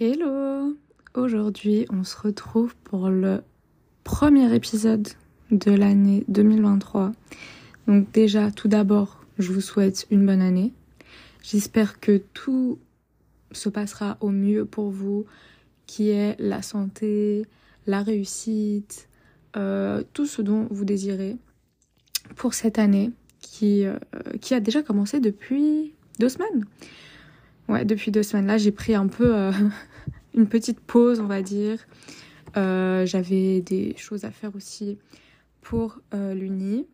Hello Aujourd'hui, on se retrouve pour le premier épisode de l'année 2023. Donc déjà, tout d'abord, je vous souhaite une bonne année. J'espère que tout se passera au mieux pour vous, qui est la santé, la réussite, euh, tout ce dont vous désirez pour cette année qui, euh, qui a déjà commencé depuis deux semaines. Ouais, depuis deux semaines. Là, j'ai pris un peu euh, une petite pause, on va dire. J'avais des choses à faire aussi pour l'Uni.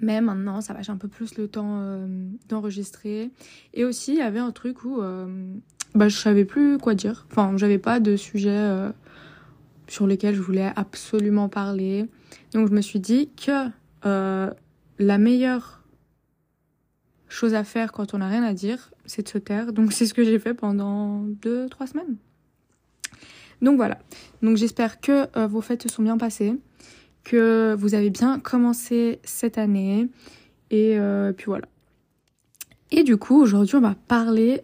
Mais maintenant, ça va, j'ai un peu plus le temps d'enregistrer. Et aussi, il y avait un truc où bah, je savais plus quoi dire. Enfin, j'avais pas de sujet sur lesquels je voulais absolument parler. Donc, je me suis dit que euh, la meilleure chose à faire quand on n'a rien à dire, c'est de se taire. Donc c'est ce que j'ai fait pendant deux, trois semaines. Donc voilà. Donc j'espère que euh, vos fêtes se sont bien passées, que vous avez bien commencé cette année. Et euh, puis voilà. Et du coup, aujourd'hui, on va parler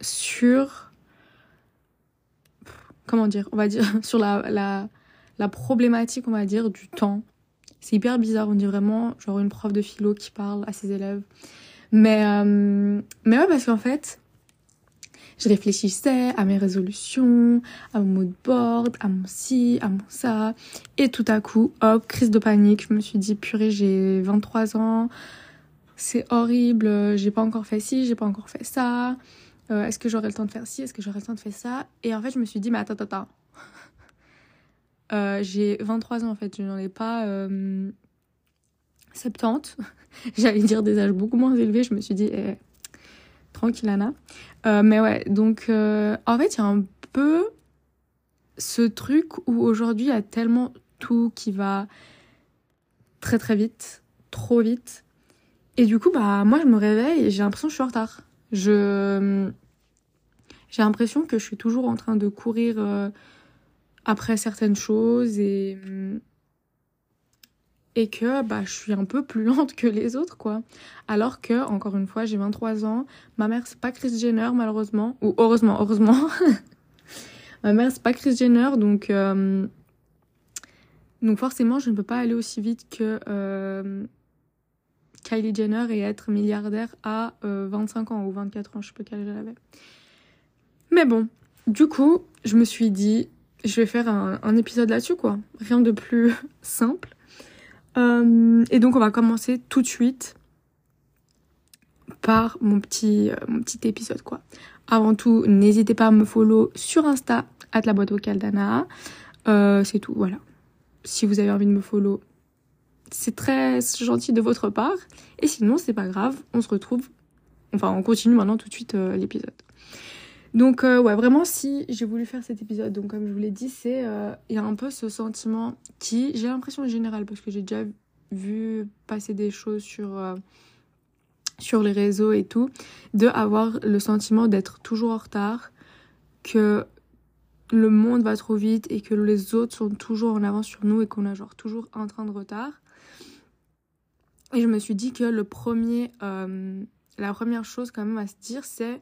sur... Comment dire On va dire sur la, la, la problématique, on va dire, du temps c'est hyper bizarre, on dit vraiment genre une prof de philo qui parle à ses élèves. Mais, euh, mais ouais, parce qu'en fait, je réfléchissais à mes résolutions, à mon mood board, à mon ci, à mon ça. Et tout à coup, hop, crise de panique. Je me suis dit, purée, j'ai 23 ans. C'est horrible. J'ai pas encore fait ci, j'ai pas encore fait ça. Euh, Est-ce que j'aurai le temps de faire ci? Est-ce que j'aurai le temps de faire ça? Et en fait, je me suis dit, mais attends, attends, attends. Euh, j'ai 23 ans en fait, je n'en ai pas euh, 70. J'allais dire des âges beaucoup moins élevés, je me suis dit, eh, tranquille Anna. Euh, mais ouais, donc euh, en fait, il y a un peu ce truc où aujourd'hui, il y a tellement tout qui va très très vite, trop vite. Et du coup, bah moi, je me réveille et j'ai l'impression que je suis en retard. Je... J'ai l'impression que je suis toujours en train de courir... Euh, après certaines choses et et que bah je suis un peu plus lente que les autres quoi. Alors que encore une fois, j'ai 23 ans, ma mère c'est pas Chris Jenner malheureusement ou heureusement, heureusement. ma mère c'est pas Chris Jenner donc euh, donc forcément, je ne peux pas aller aussi vite que euh, Kylie Jenner et être milliardaire à euh, 25 ans ou 24 ans, je sais pas quel âge elle avait. Mais bon, du coup, je me suis dit je vais faire un, épisode là-dessus, quoi. Rien de plus simple. Euh, et donc, on va commencer tout de suite par mon petit, euh, mon petit épisode, quoi. Avant tout, n'hésitez pas à me follow sur Insta, at la boîte vocale d'Anna. Euh, c'est tout, voilà. Si vous avez envie de me follow, c'est très gentil de votre part. Et sinon, c'est pas grave, on se retrouve. Enfin, on continue maintenant tout de suite euh, l'épisode. Donc euh, ouais, vraiment si j'ai voulu faire cet épisode, donc comme je vous l'ai dit, c'est euh, il y a un peu ce sentiment qui, j'ai l'impression générale parce que j'ai déjà vu passer des choses sur les réseaux et tout, de avoir le sentiment d'être toujours en retard, que le monde va trop vite et que les autres sont toujours en avance sur nous et qu'on a genre toujours un train de retard. Et je me suis dit que le premier, euh, la première chose quand même à se dire, c'est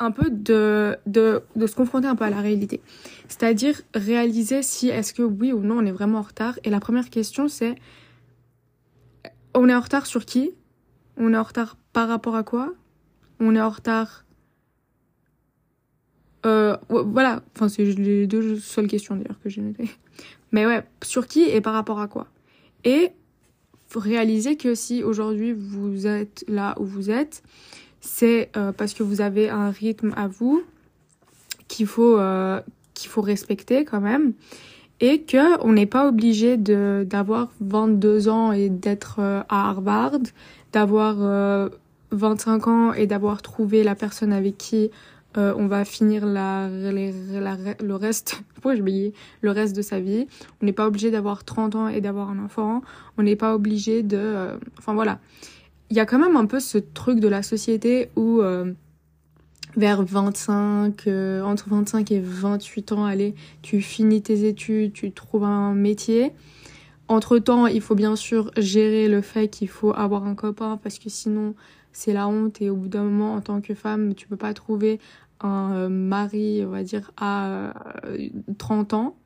un peu de, de, de se confronter un peu à la réalité. C'est-à-dire réaliser si est-ce que oui ou non on est vraiment en retard. Et la première question c'est on est en retard sur qui? On est en retard par rapport à quoi? On est en retard... Euh, voilà, enfin c'est les deux seules questions d'ailleurs que j'ai notées. Mais ouais, sur qui et par rapport à quoi? Et réaliser que si aujourd'hui vous êtes là où vous êtes, c'est euh, parce que vous avez un rythme à vous qu'il faut euh, faut respecter quand même et que on n'est pas obligé d'avoir 22 ans et d'être euh, à Harvard, d'avoir 25 ans et d'avoir trouvé la personne avec qui on va finir le reste le reste de sa vie. On n'est pas obligé d'avoir 30 ans et d'avoir un enfant. On n'est pas obligé de enfin voilà il y a quand même un peu ce truc de la société où euh, vers 25, euh, entre 25 et 28 ans, allez, tu finis tes études, tu trouves un métier. Entre-temps, il faut bien sûr gérer le fait qu'il faut avoir un copain parce que sinon c'est la honte et au bout d'un moment en tant que femme, tu peux pas trouver un euh, mari, on va dire à 30 ans.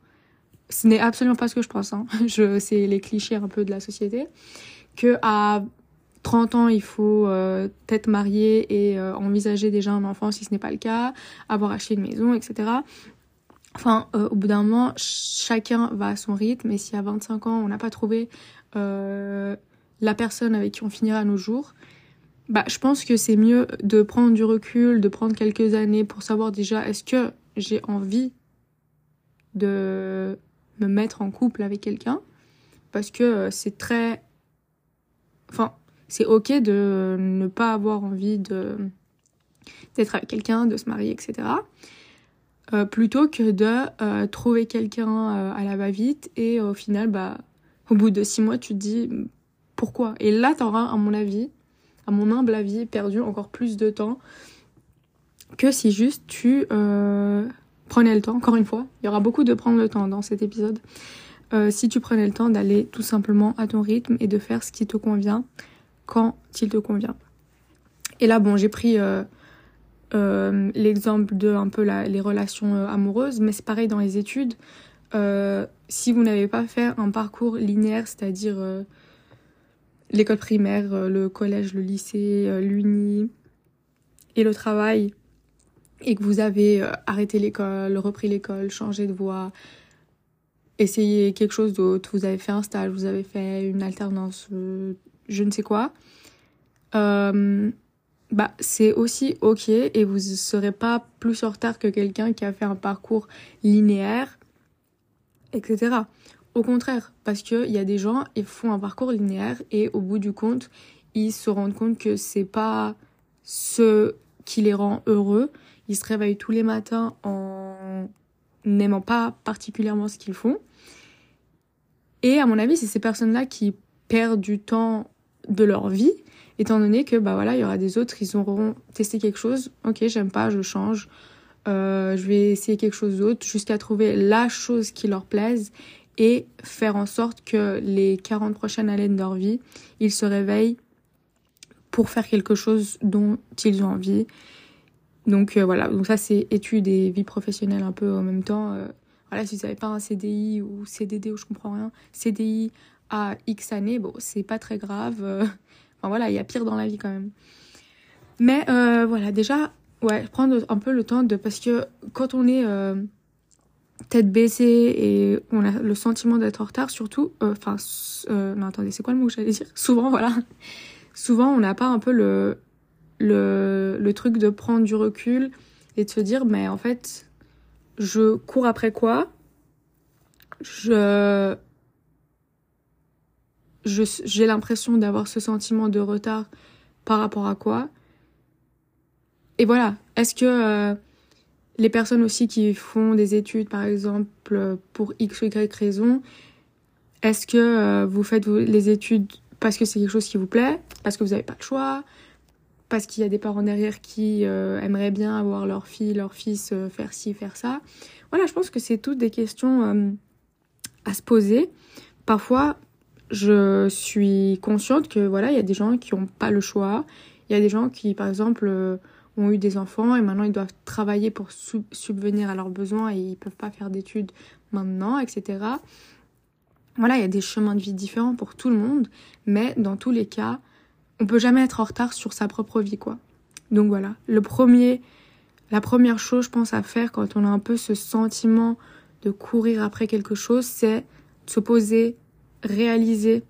Ce n'est absolument pas ce que je pense hein. Je c'est les clichés un peu de la société que à 30 ans, il faut euh, être marié et euh, envisager déjà un enfant si ce n'est pas le cas, avoir acheté une maison, etc. Enfin, euh, au bout d'un moment, chacun va à son rythme et si à 25 ans, on n'a pas trouvé la personne avec qui on finira nos jours, bah, je pense que c'est mieux de prendre du recul, de prendre quelques années pour savoir déjà est-ce que j'ai envie de me mettre en couple avec quelqu'un? Parce que c'est très enfin c'est ok de ne pas avoir envie de d'être avec quelqu'un, de se marier, etc. Euh, plutôt que de euh, trouver quelqu'un euh, à la va-vite et au final, bah, au bout de six mois, tu te dis pourquoi? Et là, t'auras, à mon avis, à mon humble avis, perdu encore plus de temps que si juste tu prenais le temps. Encore une fois, il y aura beaucoup de prendre le temps dans cet épisode. si tu prenais le temps d'aller tout simplement à ton rythme et de faire ce qui te convient quand il te convient. Et là, bon, j'ai pris euh, euh, l'exemple de un peu les relations euh, amoureuses, mais c'est pareil dans les études. si vous n'avez pas fait un parcours linéaire, c'est-à-dire l'école primaire, le collège, le lycée, l'uni et le travail, et que vous avez arrêté l'école, repris l'école, changé de voie, essayé quelque chose d'autre, vous avez fait un stage, vous avez fait une alternance, je ne sais quoi, euh, bah, c'est aussi ok et vous ne serez pas plus en retard que quelqu'un qui a fait un parcours linéaire, etc. Au contraire, parce qu'il y a des gens, ils font un parcours linéaire et au bout du compte, ils se rendent compte que c'est pas ce qui les rend heureux. Ils se réveillent tous les matins en n'aimant pas particulièrement ce qu'ils font. Et à mon avis, c'est ces personnes-là qui perdent du temps de leur vie, étant donné que bah voilà, il y aura des autres, ils auront testé quelque chose, ok, j'aime pas, je change, euh, je vais essayer quelque chose d'autre jusqu'à trouver la chose qui leur plaise et faire en sorte que les 40 prochaines années de leur vie, ils se réveillent pour faire quelque chose dont ils ont envie. Donc euh, voilà, donc ça c'est études et vie professionnelle un peu en même temps. Euh, voilà, si vous n'avez pas un CDI ou CDD ou je comprends rien, CDI à X années, bon, c'est pas très grave. Euh, enfin voilà, il y a pire dans la vie quand même. Mais voilà, déjà, ouais, prendre un peu le temps de. Parce que quand on est tête baissée et on a le sentiment d'être en retard, surtout. Enfin, non, attendez, c'est quoi le mot que j'allais dire? Souvent, voilà. Souvent, on n'a pas un peu le, le, le truc de prendre du recul et de se dire, mais en fait, je cours après quoi? Je j'ai l'impression d'avoir ce sentiment de retard par rapport à quoi? Et voilà, est-ce que euh, les personnes aussi qui font des études, par exemple, pour X ou Y raison, est-ce que euh, vous faites les études parce que c'est quelque chose qui vous plaît, parce que vous n'avez pas le choix, parce qu'il y a des parents derrière qui euh, aimeraient bien avoir leur fille, leur fils faire ci, faire ça? Voilà, je pense que c'est toutes des questions à se poser. Parfois, je suis consciente que voilà, il y a des gens qui n'ont pas le choix. Il y a des gens qui, par exemple, euh, ont eu des enfants et maintenant ils doivent travailler pour subvenir à leurs besoins et ils peuvent pas faire d'études maintenant, etc. Voilà, il y a des chemins de vie différents pour tout le monde, mais dans tous les cas, on peut jamais être en retard sur sa propre vie, quoi. Donc voilà, le premier, la première chose, je pense, à faire quand on a un peu ce sentiment de courir après quelque chose, c'est se poser réaliser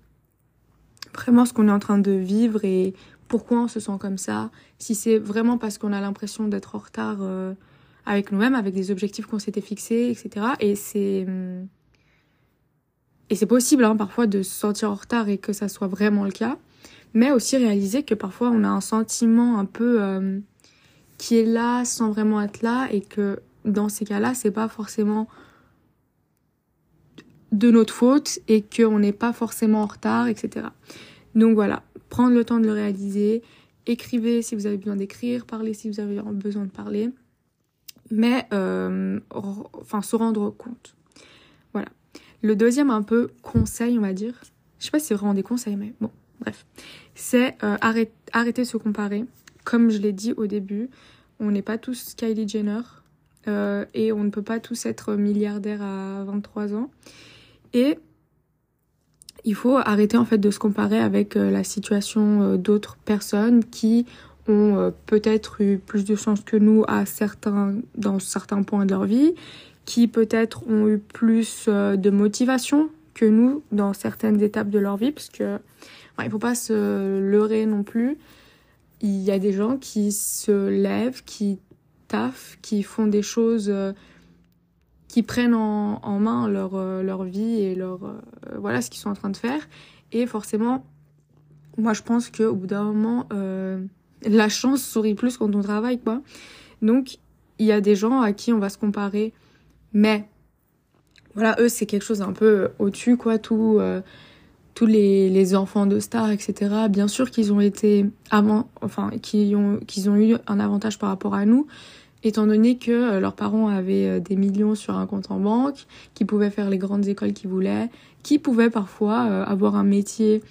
vraiment ce qu'on est en train de vivre et pourquoi on se sent comme ça. Si c'est vraiment parce qu'on a l'impression d'être en retard euh, avec nous-mêmes, avec des objectifs qu'on s'était fixés, etc. Et c'est hum, et c'est possible hein, parfois de se sentir en retard et que ça soit vraiment le cas, mais aussi réaliser que parfois on a un sentiment un peu hum, qui est là sans vraiment être là et que dans ces cas-là, c'est pas forcément de notre faute et qu'on n'est pas forcément en retard, etc. Donc voilà, prendre le temps de le réaliser écrivez si vous avez besoin d'écrire, parlez si vous avez besoin de parler, mais euh, enfin se rendre compte. Voilà. Le deuxième un peu conseil, on va dire. Je sais pas si c'est vraiment des conseils, mais bon, bref. C'est euh, arrêter, de se comparer. Comme je l'ai dit au début, on n'est pas tous Kylie Jenner euh, et on ne peut pas tous être milliardaires à 23 ans. Et il faut arrêter en fait de se comparer avec euh, la situation euh, d'autres personnes qui ont euh, peut-être eu plus de chance que nous à certains dans certains points de leur vie, qui peut-être ont eu plus de motivation que nous dans certaines étapes de leur vie parce que il faut pas se leurrer non plus. Il y a des gens qui se lèvent, qui taffent, qui font des choses qui prennent en, main leur, euh, leur vie et leur euh, voilà ce qu'ils sont en train de faire. Et forcément, moi je pense qu'au bout d'un moment, euh, la chance sourit plus quand on travaille, quoi. Donc il y a des gens à qui on va se comparer, mais voilà, eux c'est quelque chose un peu au-dessus, quoi. Tout, tous les, les, enfants de stars, etc. Bien sûr qu'ils ont été avant, enfin qu'ils ont, qu'ils ont eu un avantage par rapport à nous étant donné que euh, leurs parents avaient euh, des millions sur un compte en banque, qui pouvaient faire les grandes écoles qu'ils voulaient, qui pouvaient parfois euh, avoir un métier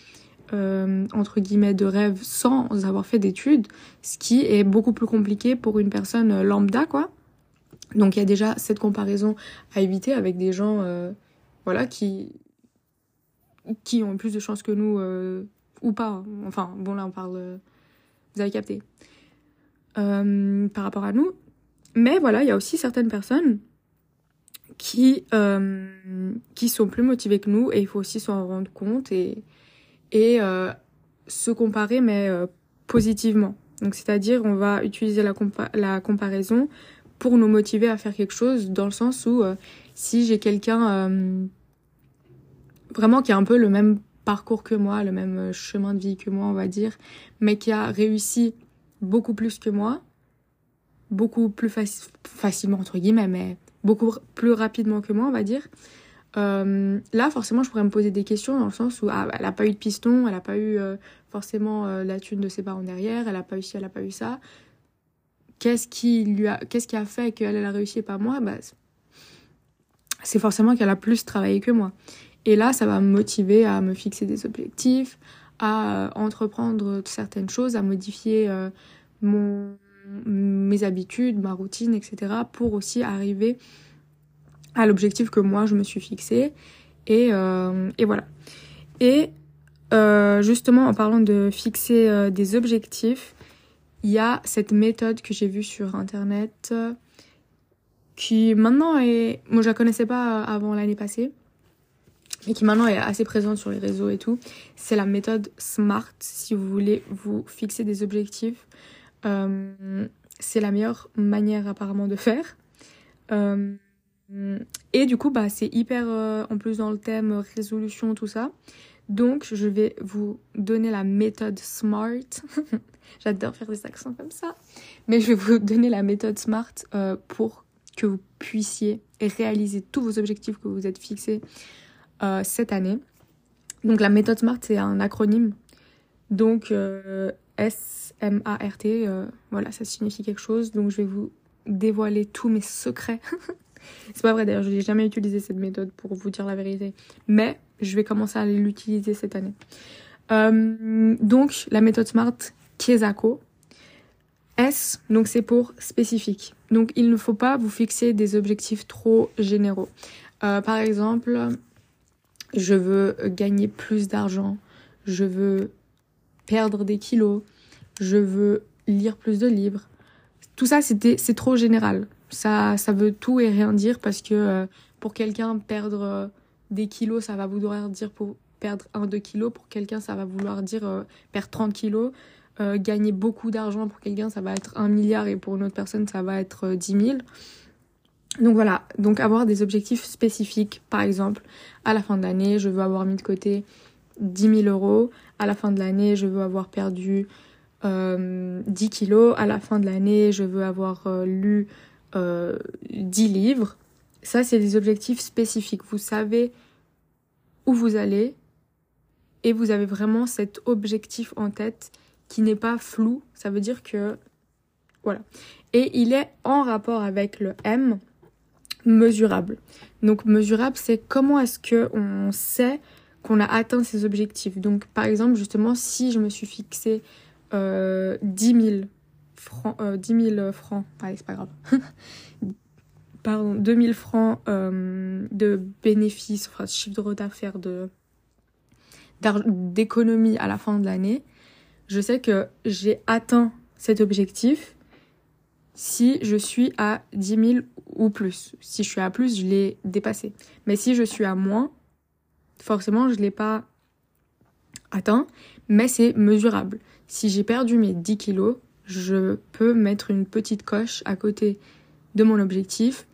entre guillemets de rêve sans avoir fait d'études, ce qui est beaucoup plus compliqué pour une personne lambda quoi. Donc il y a déjà cette comparaison à éviter avec des gens voilà qui qui ont plus de chances que nous ou pas. Enfin bon là on parle vous avez capté. par rapport à nous mais voilà, il y a aussi certaines personnes qui, euh, qui sont plus motivées que nous et il faut aussi s'en rendre compte et, et euh, se comparer, mais euh, positivement. Donc, c'est-à-dire, on va utiliser la, la comparaison pour nous motiver à faire quelque chose dans le sens où euh, si j'ai quelqu'un euh, vraiment qui a un peu le même parcours que moi, le même chemin de vie que moi, on va dire, mais qui a réussi beaucoup plus que moi, beaucoup plus facilement, entre guillemets, mais beaucoup plus rapidement que moi, on va dire. Euh, là, forcément, je pourrais me poser des questions dans le sens où ah, elle n'a pas eu de piston, elle n'a pas eu euh, forcément euh, la thune de ses parents derrière, elle n'a pas eu ci, elle n'a pas eu ça. Qu'est-ce qui lui a, qu'est-ce qui a fait qu'elle elle a réussi et pas moi? Bah, C'est forcément qu'elle a plus travaillé que moi. Et là, ça va me motiver à me fixer des objectifs, à entreprendre certaines choses, à modifier mon mes habitudes, ma routine, etc. pour aussi arriver à l'objectif que moi je me suis fixé. Et, euh, et voilà. Et euh, justement, en parlant de fixer euh, des objectifs, il y a cette méthode que j'ai vue sur internet qui maintenant est. Moi, je la connaissais pas avant l'année passée, et qui maintenant est assez présente sur les réseaux et tout. C'est la méthode SMART si vous voulez vous fixer des objectifs. Euh, c'est la meilleure manière apparemment de faire. Euh, et du coup, bah, c'est hyper euh, en plus dans le thème résolution, tout ça. Donc, je vais vous donner la méthode SMART. J'adore faire des accents comme ça. Mais je vais vous donner la méthode SMART pour que vous puissiez réaliser tous vos objectifs que vous êtes fixés cette année. Donc, la méthode SMART, c'est un acronyme. Donc, S-M-A-R-T, euh, voilà, ça signifie quelque chose. Donc je vais vous dévoiler tous mes secrets. c'est pas vrai d'ailleurs, je n'ai jamais utilisé cette méthode pour vous dire la vérité. Mais je vais commencer à l'utiliser cette année. Euh, donc la méthode SMART Kiesako. S, donc c'est pour spécifique. Donc il ne faut pas vous fixer des objectifs trop généraux. Euh, par exemple, je veux gagner plus d'argent, je veux perdre des kilos, je veux lire plus de livres. Tout ça, c'était, c'est trop général. Ça, ça veut tout et rien dire parce que euh, pour quelqu'un, perdre euh, des kilos, ça va vouloir dire pour perdre 1-2 kilos. Pour quelqu'un, ça va vouloir dire euh, perdre 30 kilos. gagner beaucoup d'argent pour quelqu'un, ça va être 1 milliard et pour une autre personne, ça va être 10 000. Donc voilà, donc avoir des objectifs spécifiques. Par exemple, à la fin de l'année, je veux avoir mis de côté 10 000 euros. À la fin de l'année, je veux avoir perdu 10 euh, kilos. À la fin de l'année, je veux avoir euh, lu 10 euh, livres. Ça, c'est des objectifs spécifiques. Vous savez où vous allez et vous avez vraiment cet objectif en tête qui n'est pas flou. Ça veut dire que voilà. Et il est en rapport avec le M mesurable. Donc mesurable, c'est comment est-ce que on sait qu'on a atteint ses objectifs. Donc par exemple, justement, si je me suis fixé euh, 10 000 francs, euh, 10 000 francs, allez, c'est pas grave, pardon, 2000 francs euh, de bénéfices, enfin chiffre d'affaires de d'économie à la fin de l'année, je sais que j'ai atteint cet objectif si je suis à 10 000 ou plus. Si je suis à plus, je l'ai dépassé. Mais si je suis à moins, forcément, je ne l'ai pas atteint, mais c'est mesurable. Si j'ai perdu mes 10 kilos, je peux mettre une petite coche à côté de mon objectif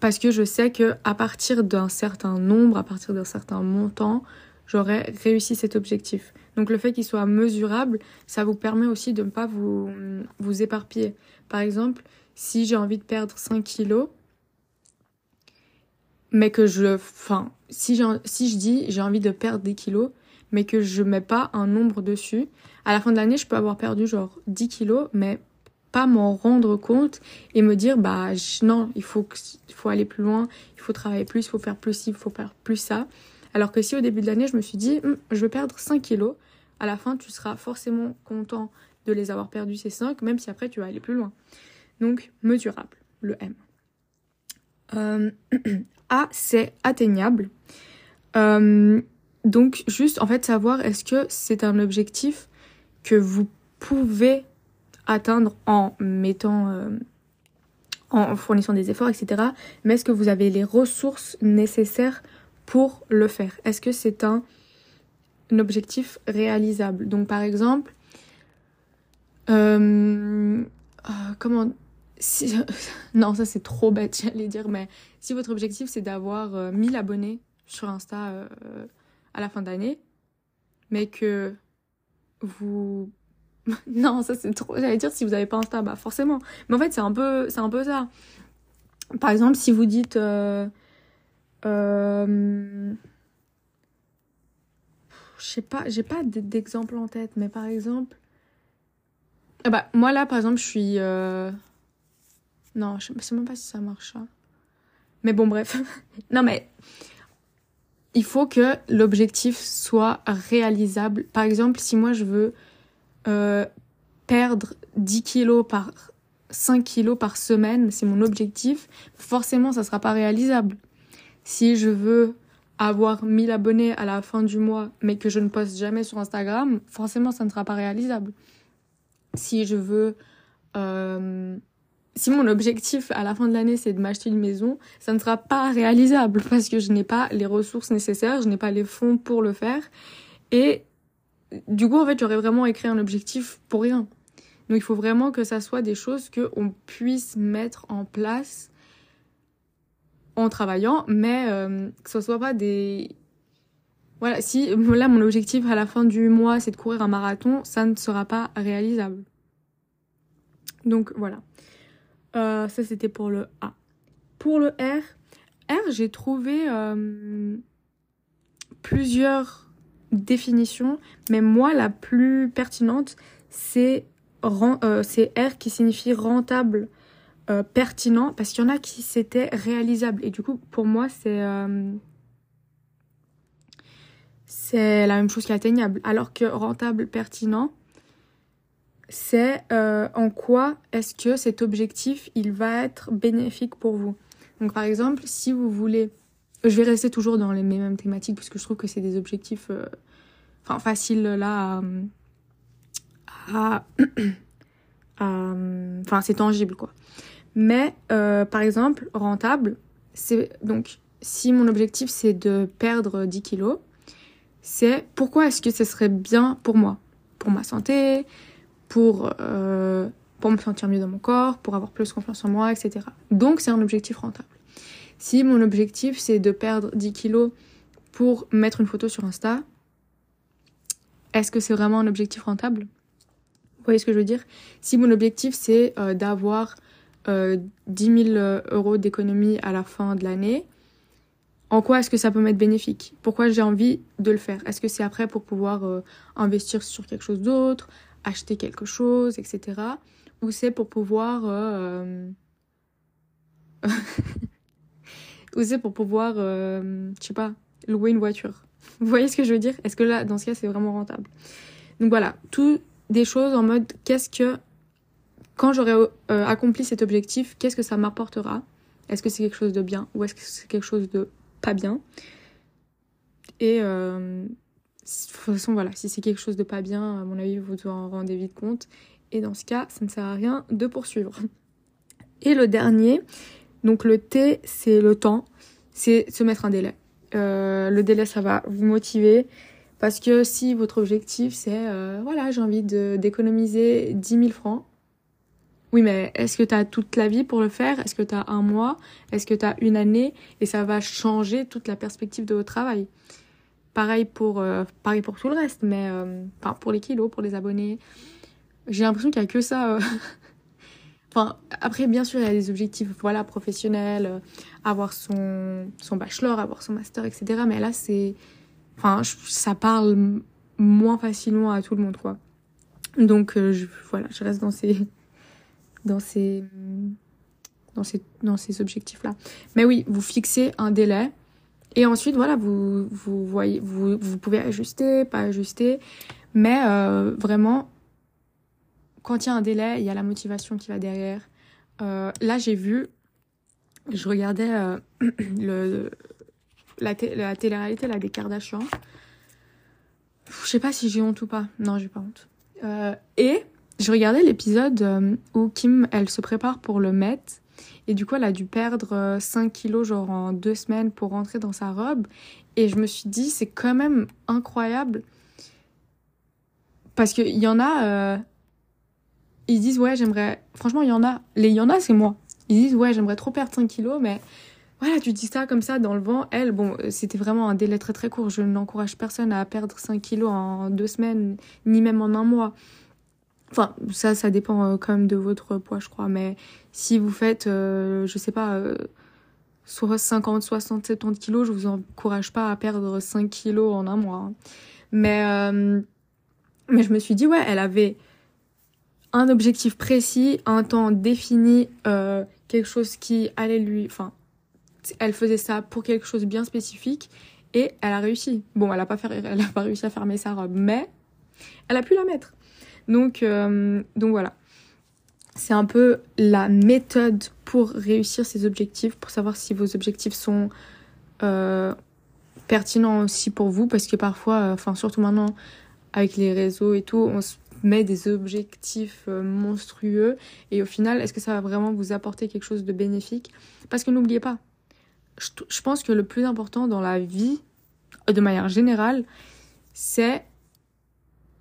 parce que je sais que à partir d'un certain nombre, à partir d'un certain montant, j'aurai réussi cet objectif. Donc le fait qu'il soit mesurable, ça vous permet aussi de ne pas vous, vous éparpiller. Par exemple, si j'ai envie de perdre 5 kilos, mais que je... Enfin, si, si je dis j'ai envie de perdre des kilos, mais que je mets pas un nombre dessus, à la fin de l'année, je peux avoir perdu genre 10 kilos, mais pas m'en rendre compte et me dire bah non il faut il faut aller plus loin il faut travailler plus il faut faire plus ci il faut faire plus ça. Alors que si au début de l'année je me suis dit hum, je vais perdre 5 kilos à la fin tu seras forcément content de les avoir perdus ces 5 même si après tu vas aller plus loin. Donc mesurable le M. Euh, A c'est atteignable euh, donc juste en fait savoir est-ce que c'est un objectif que vous pouvez atteindre en mettant, euh, en fournissant des efforts, etc. Mais est-ce que vous avez les ressources nécessaires pour le faire? Est-ce que c'est un, objectif réalisable? Donc par exemple, euh, euh, comment non, ça c'est trop bête, j'allais dire, mais si votre objectif c'est d'avoir 1000 abonnés sur Insta à la fin d'année, mais que vous non, ça c'est trop. J'allais dire si vous n'avez pas Insta, bah forcément. Mais en fait, c'est un peu, un peu ça. Par exemple, si vous dites, euh, euh, je sais pas, j'ai pas d'exemple en tête, mais par exemple, ah bah moi là, par exemple, je suis, euh... non, je sais même pas si ça marche. Hein. Mais bon, bref. non mais il faut que l'objectif soit réalisable. Par exemple, si moi je veux euh, perdre 10 kilos par 5 kilos par semaine, c'est mon objectif, forcément ça sera pas réalisable. Si je veux avoir 1000 abonnés à la fin du mois, mais que je ne poste jamais sur Instagram, forcément ça ne sera pas réalisable. Si je veux... Euh, si mon objectif à la fin de l'année c'est de m'acheter une maison, ça ne sera pas réalisable parce que je n'ai pas les ressources nécessaires, je n'ai pas les fonds pour le faire. Et du coup, en fait, j'aurais vraiment écrit un objectif pour rien. Donc, il faut vraiment que ça soit des choses qu'on puisse mettre en place en travaillant, mais euh, que ce soit pas des... Voilà, si là, mon objectif à la fin du mois, c'est de courir un marathon, ça ne sera pas réalisable. Donc, voilà. Euh, ça, c'était pour le A. Pour le R, R, j'ai trouvé euh, plusieurs définition, mais moi, la plus pertinente, c'est euh, R qui signifie rentable, pertinent, parce qu'il y en a qui c'était réalisable. Et du coup, pour moi, c'est c'est la même chose qu'atteignable. Alors que rentable, pertinent, c'est en quoi est-ce que cet objectif, il va être bénéfique pour vous? Donc par exemple, si vous voulez je vais rester toujours dans les mêmes thématiques parce que je trouve que c'est des objectifs euh, enfin faciles là à, enfin c'est tangible quoi. Mais euh, par exemple rentable, c'est donc si mon objectif c'est de perdre 10 kilos, c'est pourquoi est-ce que ce serait bien pour moi, pour ma santé, pour euh, pour me sentir mieux dans mon corps, pour avoir plus confiance en moi, etc. Donc c'est un objectif rentable. Si mon objectif c'est de perdre 10 kilos pour mettre une photo sur Insta, est-ce que c'est vraiment un objectif rentable? Vous voyez ce que je veux dire? Si mon objectif c'est euh, d'avoir euh, 10 000 euros d'économie à la fin de l'année, en quoi est-ce que ça peut m'être bénéfique? Pourquoi j'ai envie de le faire? Est-ce que c'est après pour pouvoir euh, investir sur quelque chose d'autre? Acheter quelque chose, etc. Ou c'est pour pouvoir... Euh, ou c'est pour pouvoir, euh, je sais pas, louer une voiture. Vous voyez ce que je veux dire? Est-ce que là, dans ce cas, c'est vraiment rentable? Donc voilà, tout des choses en mode qu'est-ce que quand j'aurai euh, accompli cet objectif, qu'est-ce que ça m'apportera? Est-ce que c'est quelque chose de bien ou est-ce que c'est quelque chose de pas bien? Et de toute façon, voilà, si c'est quelque chose de pas bien, à mon avis, vous devez en rendre vite compte. Et dans ce cas, ça ne sert à rien de poursuivre. Et le dernier, donc le T, c'est le temps, c'est se mettre un délai. Euh, le délai, ça va vous motiver. Parce que si votre objectif, c'est, euh, voilà, j'ai envie d'économiser 10 000 francs, oui, mais est-ce que tu as toute la vie pour le faire? Est-ce que tu as un mois? Est-ce que tu as une année? Et ça va changer toute la perspective de votre travail. Pareil pour, euh, pareil pour tout le reste, mais euh, pour les kilos, pour les abonnés. J'ai l'impression qu'il n'y a que ça. Euh. enfin, après, bien sûr, il y a des objectifs voilà, professionnels, avoir son, son bachelor, avoir son master, etc. Mais là, c'est. Enfin, ça parle moins facilement à tout le monde, quoi. Donc, je, voilà, je reste dans ces dans ces, dans ces, dans ces objectifs-là. Mais oui, vous fixez un délai. Et ensuite, voilà, vous, vous voyez, vous, vous pouvez ajuster, pas ajuster. Mais euh, vraiment, quand il y a un délai, il y a la motivation qui va derrière. Euh, là, j'ai vu, je regardais euh, le, la, la télé-réalité là, des Kardashians. Je sais pas si j'ai honte ou pas. Non, j'ai pas honte. et je regardais l'épisode euh, où Kim, elle se prépare pour le Met. Et du coup, elle a dû perdre 5 euh, kilos genre en deux semaines pour rentrer dans sa robe. Et je me suis dit, c'est quand même incroyable. Parce qu'il y en a... Euh, ils disent, ouais, j'aimerais... Franchement, il y en a... Les il y en a, c'est moi. Ils disent, ouais, j'aimerais trop perdre 5 kilos, mais... Voilà, tu dis ça comme ça dans le vent. Elle, bon, c'était vraiment un délai très très court. Je n'encourage personne à perdre 5 kilos en deux semaines, ni même en un mois. Enfin, ça, ça dépend euh, quand même de votre poids, je crois. Mais si vous faites, euh, je sais pas, euh, soit 50, 60, 70 kilos, je vous encourage pas à perdre 5 kilos en un mois. Hein. Mais, mais je me suis dit, ouais, elle avait un objectif précis, un temps défini, quelque chose qui allait lui... Enfin, elle faisait ça pour quelque chose bien spécifique et elle a réussi. Bon, elle a pas, fait, elle a pas réussi à fermer sa robe, mais elle a pu la mettre. Donc, euh, donc voilà. C'est un peu la méthode pour réussir ces objectifs, pour savoir si vos objectifs sont euh, pertinents aussi pour vous, parce que parfois, euh, enfin surtout maintenant avec les réseaux et tout, on se met des objectifs monstrueux et au final, est-ce que ça va vraiment vous apporter quelque chose de bénéfique? Parce que n'oubliez pas, je pense que le plus important dans la vie, de manière générale, c'est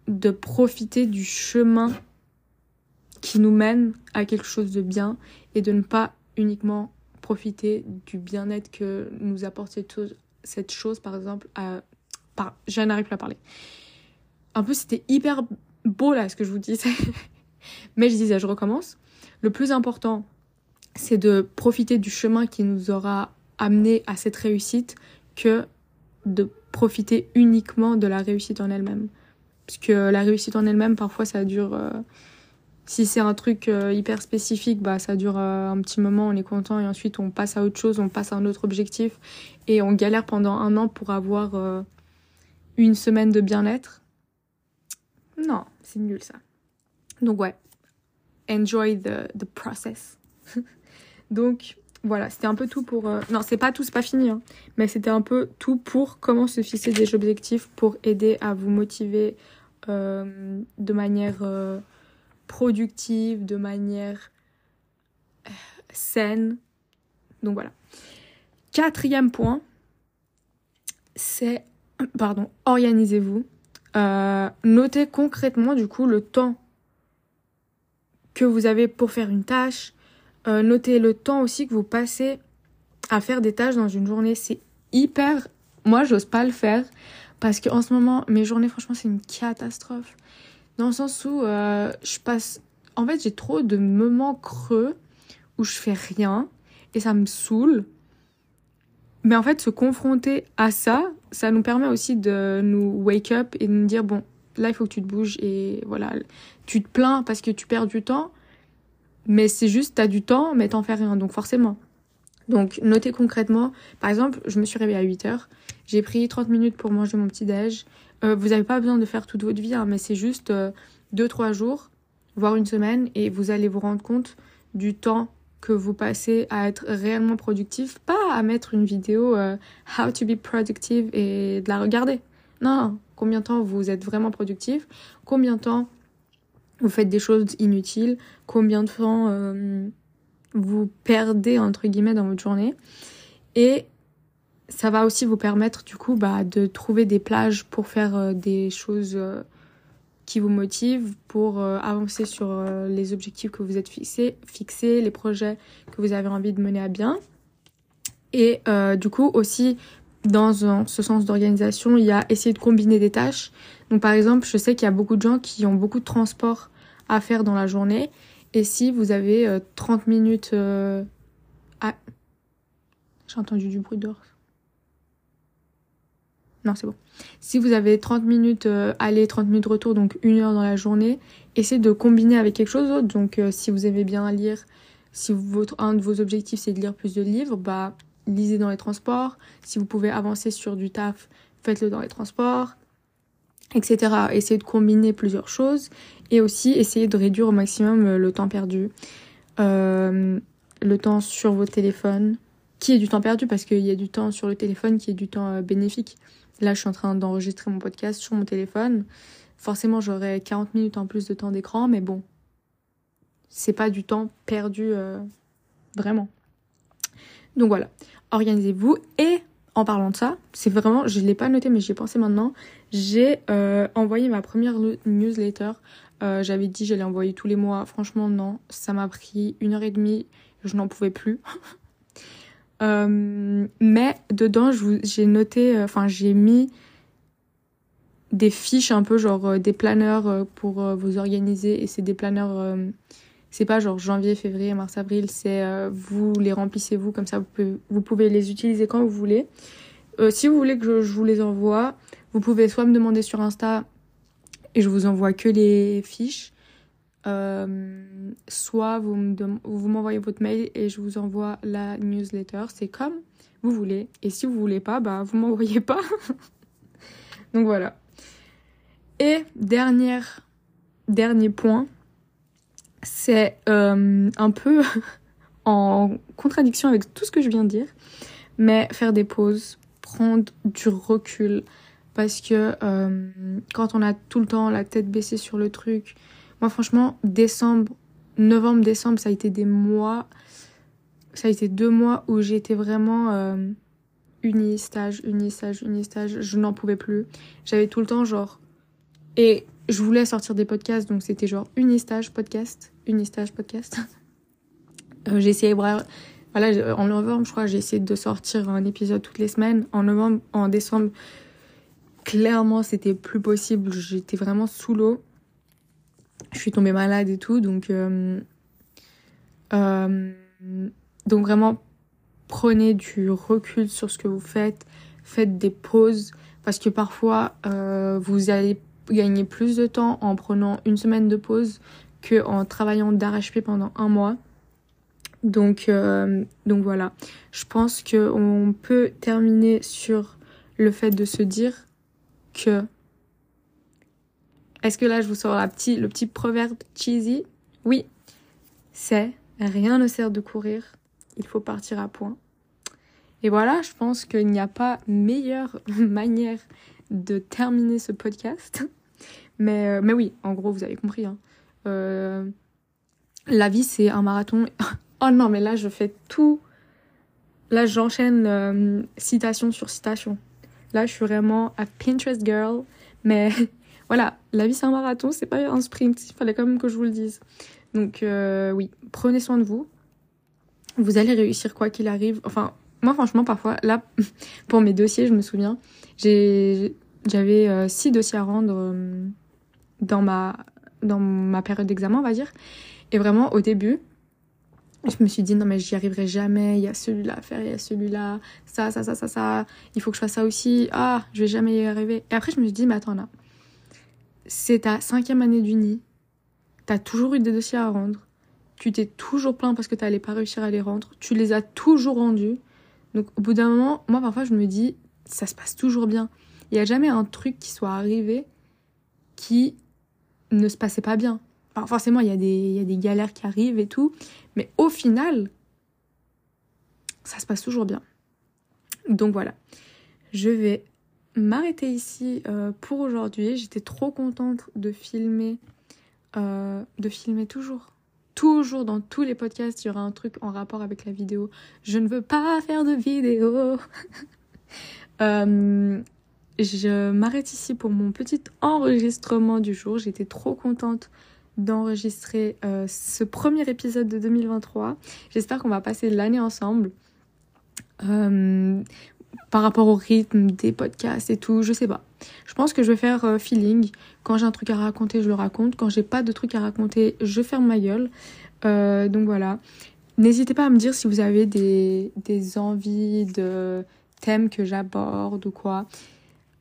de profiter du chemin qui nous mène à quelque chose de bien et de ne pas uniquement profiter du bien-être que nous apporte cette chose, par exemple. À, par, je n'arrive plus à parler. Un peu, c'était hyper beau là ce que je vous disais. Mais je disais, je recommence. Le plus important, c'est de profiter du chemin qui nous aura amené à cette réussite que de profiter uniquement de la réussite en elle-même. Parce la réussite en elle-même, parfois, ça dure. Euh, si c'est un truc euh, hyper spécifique, bah, ça dure euh, un petit moment, on est content, et ensuite on passe à autre chose, on passe à un autre objectif, et on galère pendant un an pour avoir une semaine de bien-être. Non, c'est nul ça. Donc, ouais. Enjoy the, the process. Donc, voilà, c'était un peu tout pour. Non, c'est pas tout, c'est pas fini, hein. mais c'était un peu tout pour comment se fixer des objectifs pour aider à vous motiver euh, de manière euh, productive, de manière euh, saine. Donc voilà. Quatrième point, c'est, pardon, organisez-vous. notez concrètement du coup le temps que vous avez pour faire une tâche. Notez le temps aussi que vous passez à faire des tâches dans une journée. C'est hyper... Moi, j'ose pas le faire parce qu'en ce moment, mes journées, franchement, c'est une catastrophe. Dans le sens où euh, je passe. En fait, j'ai trop de moments creux où je fais rien et ça me saoule. Mais en fait, se confronter à ça, ça nous permet aussi de nous wake up et de nous dire bon, là, il faut que tu te bouges et voilà. Tu te plains parce que tu perds du temps, mais c'est juste, t'as du temps, mais t'en fais rien, donc forcément. Donc, notez concrètement, par exemple, je me suis réveillée à 8 heures, j'ai pris 30 minutes pour manger mon petit-déj. Euh, vous n'avez pas besoin de faire toute votre vie, hein, mais c'est juste 2-3 euh, jours, voire une semaine, et vous allez vous rendre compte du temps que vous passez à être réellement productif, pas à mettre une vidéo euh, How to be productive et de la regarder. Non, combien de temps vous êtes vraiment productif, combien de temps vous faites des choses inutiles, combien de temps euh, vous perdez entre guillemets dans votre journée? Et ça va aussi vous permettre du coup bah, de trouver des plages pour faire euh, des choses qui vous motivent pour avancer sur les objectifs que vous êtes fixés, les projets que vous avez envie de mener à bien. Et du coup aussi dans ce sens d'organisation, il y a essayer de combiner des tâches. Donc par exemple, je sais qu'il y a beaucoup de gens qui ont beaucoup de transport à faire dans la journée. Et si vous avez 30 euh, minutes... Euh, à... J'ai entendu du bruit dehors. Non, c'est bon. Si vous avez 30 minutes euh, aller, 30 minutes retour, donc une heure dans la journée, essayez de combiner avec quelque chose d'autre. Donc si vous aimez bien lire, si votre, un de vos objectifs c'est de lire plus de livres, bah lisez dans les transports. Si vous pouvez avancer sur du taf, faites-le dans les transports, etc. Essayez de combiner plusieurs choses et aussi essayez de réduire au maximum euh, le temps perdu. Euh, le temps sur vos téléphones, qui est du temps perdu parce qu'il y a du temps sur le téléphone qui est du temps euh, bénéfique. Là, je suis en train d'enregistrer mon podcast sur mon téléphone. Forcément, j'aurai 40 minutes en plus de temps d'écran, mais bon, c'est pas du temps perdu vraiment. Donc voilà, organisez-vous. Et en parlant de ça, c'est vraiment, je ne l'ai pas noté, mais j'y ai pensé maintenant. J'ai euh, envoyé ma première newsletter. Euh, j'avais dit j'allais envoyer tous les mois. Franchement, non. Ça m'a pris une heure et demie. Je n'en pouvais plus. Euh, mais dedans, j'ai noté, enfin, j'ai mis des fiches un peu genre des planeurs pour vous organiser. Et c'est des planeurs c'est pas genre janvier, février, mars, avril, c'est euh, vous les remplissez vous, comme ça vous pouvez, les utiliser quand vous voulez. Euh, si vous voulez que je, vous les envoie, vous pouvez soit me demander sur Insta et je vous envoie que les fiches, euh, soit vous m'envoyez votre mail et je vous envoie la newsletter. C'est comme vous voulez. Et si vous voulez pas, bah vous m'envoyez pas. Donc voilà. Et dernier point, c'est euh, un peu en contradiction avec tout ce que je viens de dire, mais faire des pauses, prendre du recul, parce que euh, quand on a tout le temps la tête baissée sur le truc, moi franchement, décembre, novembre, décembre, ça a été des mois, ça a été deux mois où j'étais vraiment euh, uni stage, uni stage, uni stage, je n'en pouvais plus. J'avais tout le temps genre et je voulais sortir des podcasts, donc c'était genre Unistage podcast, Unistage podcast. euh, j'ai essayé, voilà, en novembre, je crois, j'ai essayé de sortir un épisode toutes les semaines. En novembre, en décembre, clairement, c'était plus possible. J'étais vraiment sous l'eau. Je suis tombée malade et tout, donc, euh, euh, donc vraiment, prenez du recul sur ce que vous faites, faites des pauses, parce que parfois, euh, vous allez gagner plus de temps en prenant une semaine de pause que en travaillant d'arrache-pied pendant un mois. Donc, euh, donc voilà. Je pense qu'on peut terminer sur le fait de se dire que. Est-ce que là je vous sors petit, le petit proverbe cheesy? Oui, c'est rien ne sert de courir, il faut partir à point. Et voilà, je pense qu'il n'y a pas meilleure manière de terminer ce podcast. Mais, euh, mais oui, en gros, vous avez compris. Hein. Euh, la vie, c'est un marathon. oh non, mais là, je fais tout. Là, j'enchaîne euh, citation sur citation. Là, je suis vraiment à Pinterest girl. Mais voilà, la vie, c'est un marathon, c'est pas un sprint. Il fallait quand même que je vous le dise. Donc, oui, prenez soin de vous. Vous allez réussir quoi qu'il arrive. Enfin, moi, franchement, parfois, là, pour mes dossiers, je me souviens, j'ai j'avais euh, six dossiers à rendre euh, dans, ma, dans ma période d'examen, on va dire. Et vraiment, au début, je me suis dit, non, mais j'y arriverai jamais. Il y a celui-là à faire, il y a celui-là, ça, ça, ça, ça, ça. Il faut que je fasse ça aussi. Ah, je vais jamais y arriver. Et après, je me suis dit, mais attends là. c'est ta cinquième année d'uni, t'as toujours eu des dossiers à rendre, tu t'es toujours plaint parce que t'allais pas réussir à les rendre, tu les as toujours rendus. Donc au bout d'un moment, moi parfois je me dis, ça se passe toujours bien. Il n'y a jamais un truc qui soit arrivé qui ne se passait pas bien. forcément, il y, a des, il y a des galères qui arrivent et tout, mais au final, ça se passe toujours bien. Donc voilà, je vais m'arrêter ici euh, pour aujourd'hui. J'étais trop contente de filmer, euh, de filmer toujours. Toujours dans tous les podcasts, il y aura un truc en rapport avec la vidéo. Je ne veux pas faire de vidéo. Euh, je m'arrête ici pour mon petit enregistrement du jour. J'étais trop contente d'enregistrer ce premier épisode de 2023. J'espère qu'on va passer l'année ensemble. Euh, par rapport au rythme des podcasts et tout, je sais pas. Je pense que je vais faire euh, feeling. Quand j'ai un truc à raconter, je le raconte. Quand j'ai pas de truc à raconter, je ferme ma gueule. Euh, donc voilà. N'hésitez pas à me dire si vous avez des envies de thèmes que j'aborde ou quoi.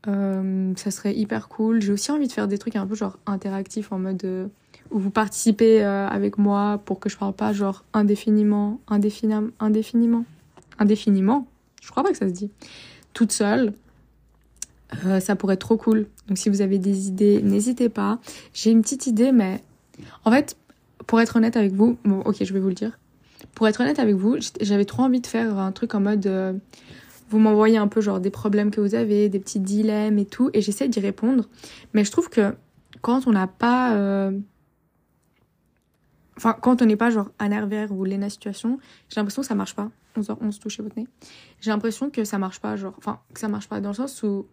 Euh, ça serait hyper cool. J'ai aussi envie de faire des trucs un peu genre interactifs en mode où vous participez avec moi pour que je parle pas genre indéfiniment, indéfiniment, indéfiniment, indéfiniment je crois pas que ça se dit, toute seule. Euh, ça pourrait être trop cool. Donc si vous avez des idées, n'hésitez pas. J'ai une petite idée, mais en fait, pour être honnête avec vous, ok, je vais vous le dire. Pour être honnête avec vous, j'avais trop envie de faire un truc en mode, euh, vous m'envoyez un peu genre des problèmes que vous avez, des petits dilemmes et tout, et j'essaie d'y répondre. Mais je trouve que quand on n'a pas euh, Enfin, quand on n'est pas genre Anne ou Lena Situation, j'ai l'impression que ça marche pas. On se, on se touche votre nez. J'ai l'impression que ça marche pas, genre. Enfin, que ça marche pas dans le sens où.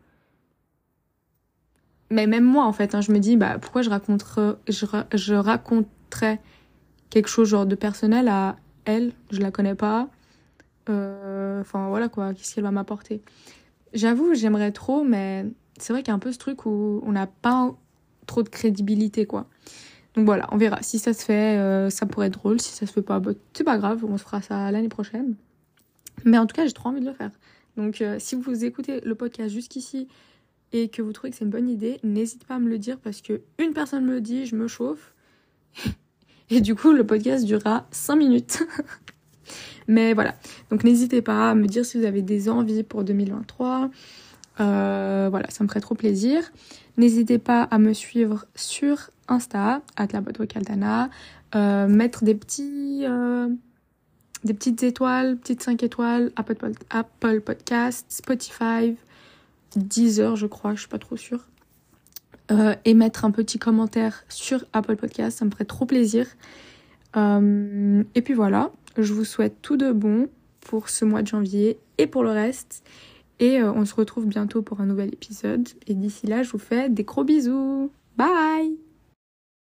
Mais même moi, en fait, hein, je me dis, bah, pourquoi je raconterais, je, je raconterais quelque chose genre de personnel à elle, je la connais pas. Euh, enfin, voilà quoi, qu'est-ce qu'elle va m'apporter. J'avoue, j'aimerais trop, mais c'est vrai qu'il y a un peu ce truc où on n'a pas trop de crédibilité, quoi. Donc voilà, on verra. Si ça se fait, euh, ça pourrait être drôle. Si ça se fait pas, bah, c'est pas grave, on se fera ça l'année prochaine. Mais en tout cas, j'ai trop envie de le faire. Donc euh, si vous écoutez le podcast jusqu'ici et que vous trouvez que c'est une bonne idée, n'hésitez pas à me le dire parce que une personne me le dit, je me chauffe. et du coup, le podcast durera 5 minutes. Mais voilà. Donc n'hésitez pas à me dire si vous avez des envies pour 2023. Euh, voilà, ça me ferait trop plaisir. N'hésitez pas à me suivre sur Insta, à la euh, mettre des petits, euh, petites étoiles, petites 5 étoiles, Apple, Podcast, Spotify, Deezer, je crois, je suis pas trop sûre. Et mettre un petit commentaire sur Apple Podcast, ça me ferait trop plaisir. et puis voilà, je vous souhaite tout de bon pour ce mois de janvier et pour le reste. Et on se retrouve bientôt pour un nouvel épisode. Et d'ici là, je vous fais des gros bisous. Bye